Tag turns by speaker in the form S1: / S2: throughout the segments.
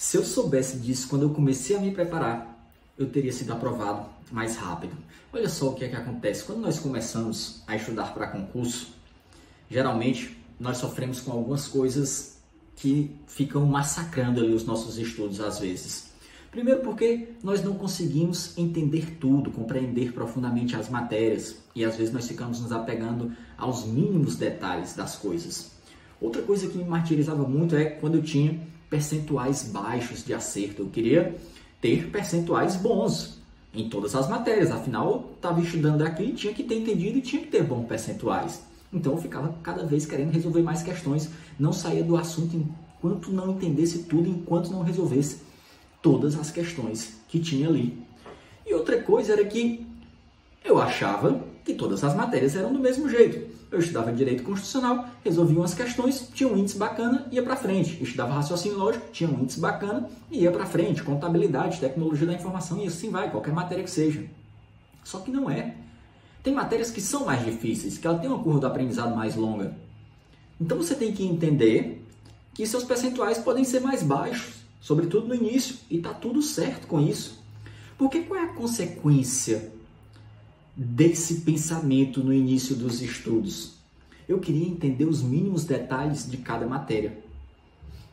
S1: Se eu soubesse disso quando eu comecei a me preparar, eu teria sido aprovado mais rápido. Olha só o que é que acontece. Quando nós começamos a estudar para concurso, geralmente nós sofremos com algumas coisas que ficam massacrando ali os nossos estudos às vezes. Primeiro porque nós não conseguimos entender tudo, compreender profundamente as matérias e às vezes nós ficamos nos apegando aos mínimos detalhes das coisas. Outra coisa que me martirizava muito é quando eu tinha percentuais baixos de acerto. Eu queria ter percentuais bons em todas as matérias, afinal eu estava estudando aqui, tinha que ter entendido e tinha que ter bons percentuais. Então eu ficava cada vez querendo resolver mais questões, não saía do assunto enquanto não entendesse tudo, enquanto não resolvesse todas as questões que tinha ali. E outra coisa era que eu achava que todas as matérias eram do mesmo jeito. Eu estudava direito constitucional, resolvia umas questões, tinha um índice bacana, ia para frente. Estudava raciocínio lógico, tinha um índice bacana ia para frente. Contabilidade, tecnologia da informação e assim vai, qualquer matéria que seja. Só que não é. Tem matérias que são mais difíceis, que ela tem uma curva do aprendizado mais longa. Então você tem que entender que seus percentuais podem ser mais baixos, sobretudo no início, e tá tudo certo com isso. Porque qual é a consequência desse pensamento no início dos estudos? Eu queria entender os mínimos detalhes de cada matéria.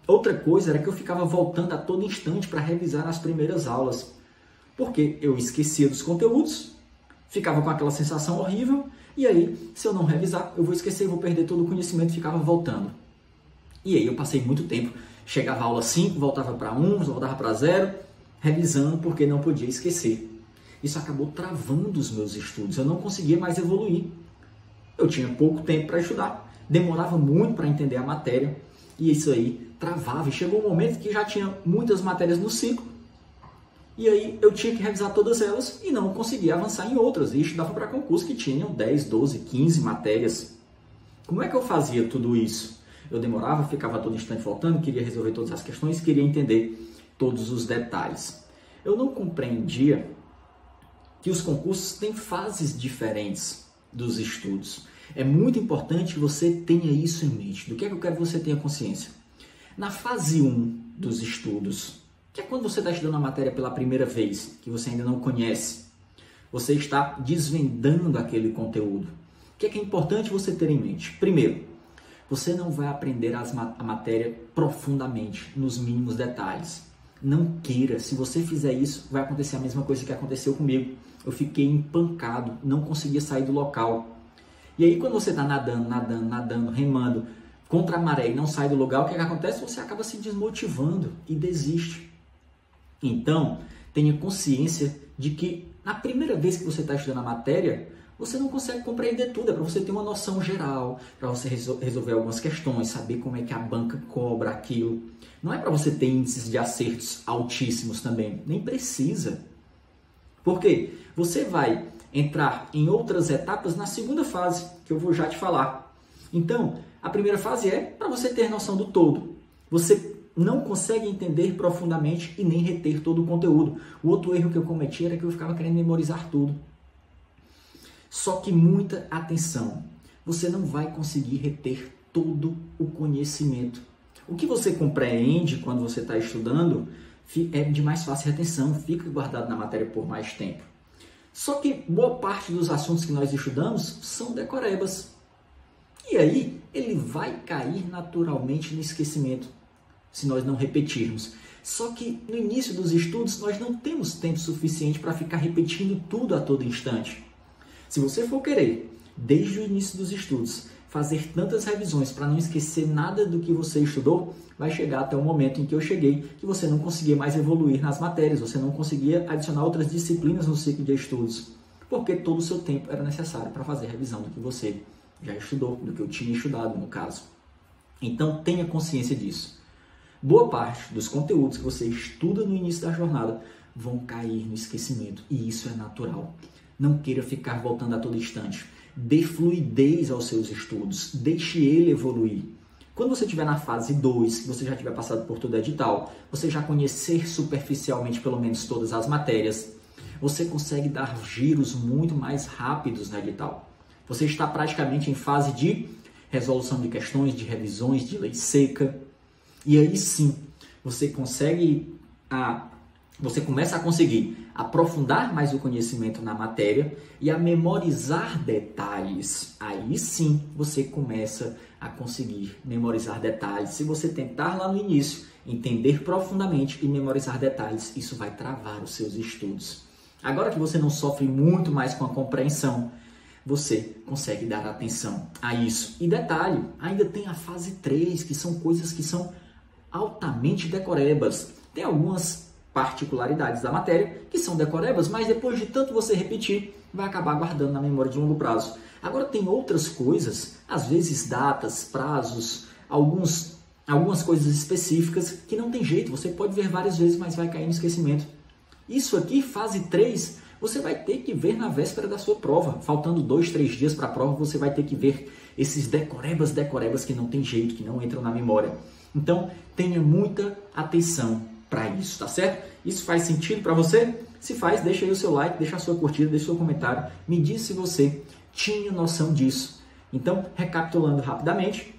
S1: Outra coisa era que eu ficava voltando a todo instante para revisar as primeiras aulas, porque eu esquecia dos conteúdos ficava com aquela sensação horrível, e aí, se eu não revisar, eu vou esquecer, vou perder todo o conhecimento e ficava voltando. E aí eu passei muito tempo, chegava a aula 5, voltava para 1, voltava para 0, revisando porque não podia esquecer. Isso acabou travando os meus estudos, eu não conseguia mais evoluir. Eu tinha pouco tempo para estudar, demorava muito para entender a matéria, e isso aí travava. E chegou um momento que já tinha muitas matérias no ciclo, e aí eu tinha que revisar todas elas e não conseguia avançar em outras. E estudava para concurso que tinham 10, 12, 15 matérias. Como é que eu fazia tudo isso? Eu demorava, ficava todo instante voltando, queria resolver todas as questões, queria entender todos os detalhes. Eu não compreendia que os concursos têm fases diferentes dos estudos. É muito importante que você tenha isso em mente. Do que é que eu quero que você tenha consciência? Na fase 1 dos estudos, que é quando você está estudando a matéria pela primeira vez, que você ainda não conhece. Você está desvendando aquele conteúdo. O que é, que é importante você ter em mente? Primeiro, você não vai aprender a matéria profundamente, nos mínimos detalhes. Não queira. Se você fizer isso, vai acontecer a mesma coisa que aconteceu comigo. Eu fiquei empancado, não conseguia sair do local. E aí, quando você está nadando, nadando, nadando, remando contra a maré e não sai do lugar, o que, é que acontece? Você acaba se desmotivando e desiste. Então, tenha consciência de que na primeira vez que você está estudando a matéria, você não consegue compreender tudo, é para você ter uma noção geral, para você resolver algumas questões, saber como é que a banca cobra aquilo. Não é para você ter índices de acertos altíssimos também, nem precisa. Porque você vai entrar em outras etapas na segunda fase, que eu vou já te falar. Então, a primeira fase é para você ter noção do todo. Você não consegue entender profundamente e nem reter todo o conteúdo. O outro erro que eu cometi era que eu ficava querendo memorizar tudo. Só que muita atenção. Você não vai conseguir reter todo o conhecimento. O que você compreende quando você está estudando é de mais fácil retenção, fica guardado na matéria por mais tempo. Só que boa parte dos assuntos que nós estudamos são decorebas. E aí ele vai cair naturalmente no esquecimento se nós não repetirmos. Só que no início dos estudos nós não temos tempo suficiente para ficar repetindo tudo a todo instante. Se você for querer, desde o início dos estudos, fazer tantas revisões para não esquecer nada do que você estudou, vai chegar até o momento em que eu cheguei, que você não conseguia mais evoluir nas matérias, você não conseguia adicionar outras disciplinas no ciclo de estudos, porque todo o seu tempo era necessário para fazer revisão do que você já estudou, do que eu tinha estudado no caso. Então tenha consciência disso boa parte dos conteúdos que você estuda no início da jornada vão cair no esquecimento e isso é natural. Não queira ficar voltando a todo instante. Dê fluidez aos seus estudos, deixe ele evoluir. Quando você estiver na fase 2, que você já tiver passado por todo o edital, você já conhecer superficialmente pelo menos todas as matérias, você consegue dar giros muito mais rápidos no edital. Você está praticamente em fase de resolução de questões, de revisões, de lei seca, e aí sim, você consegue a você começa a conseguir aprofundar mais o conhecimento na matéria e a memorizar detalhes. Aí sim você começa a conseguir memorizar detalhes. Se você tentar lá no início entender profundamente e memorizar detalhes, isso vai travar os seus estudos. Agora que você não sofre muito mais com a compreensão, você consegue dar atenção a isso. E detalhe, ainda tem a fase 3, que são coisas que são altamente decorebas. Tem algumas particularidades da matéria que são decorebas, mas depois de tanto você repetir, vai acabar guardando na memória de longo prazo. Agora tem outras coisas, às vezes datas, prazos, alguns algumas coisas específicas que não tem jeito, você pode ver várias vezes, mas vai cair no esquecimento. Isso aqui, fase 3, você vai ter que ver na véspera da sua prova. Faltando dois, três dias para a prova, você vai ter que ver esses decorebas, decorebas que não tem jeito, que não entram na memória. Então, tenha muita atenção para isso, tá certo? Isso faz sentido para você? Se faz, deixa aí o seu like, deixa a sua curtida, deixa o seu comentário. Me diz se você tinha noção disso. Então, recapitulando rapidamente,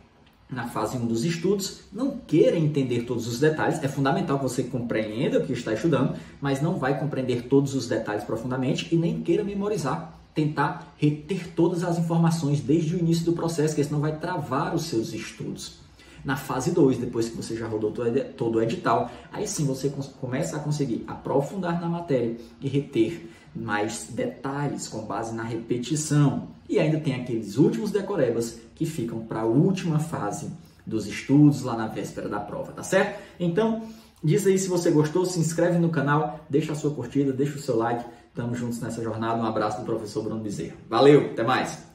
S1: na fase 1 dos estudos, não queira entender todos os detalhes. É fundamental que você compreenda o que está estudando, mas não vai compreender todos os detalhes profundamente e nem queira memorizar, tentar reter todas as informações desde o início do processo, que senão vai travar os seus estudos. Na fase 2, depois que você já rodou todo o edital, aí sim você começa a conseguir aprofundar na matéria e reter mais detalhes com base na repetição. E ainda tem aqueles últimos decorebas que ficam para a última fase dos estudos lá na véspera da prova, tá certo? Então, diz aí se você gostou, se inscreve no canal, deixa a sua curtida, deixa o seu like. Tamo juntos nessa jornada. Um abraço do professor Bruno Bezerra. Valeu, até mais!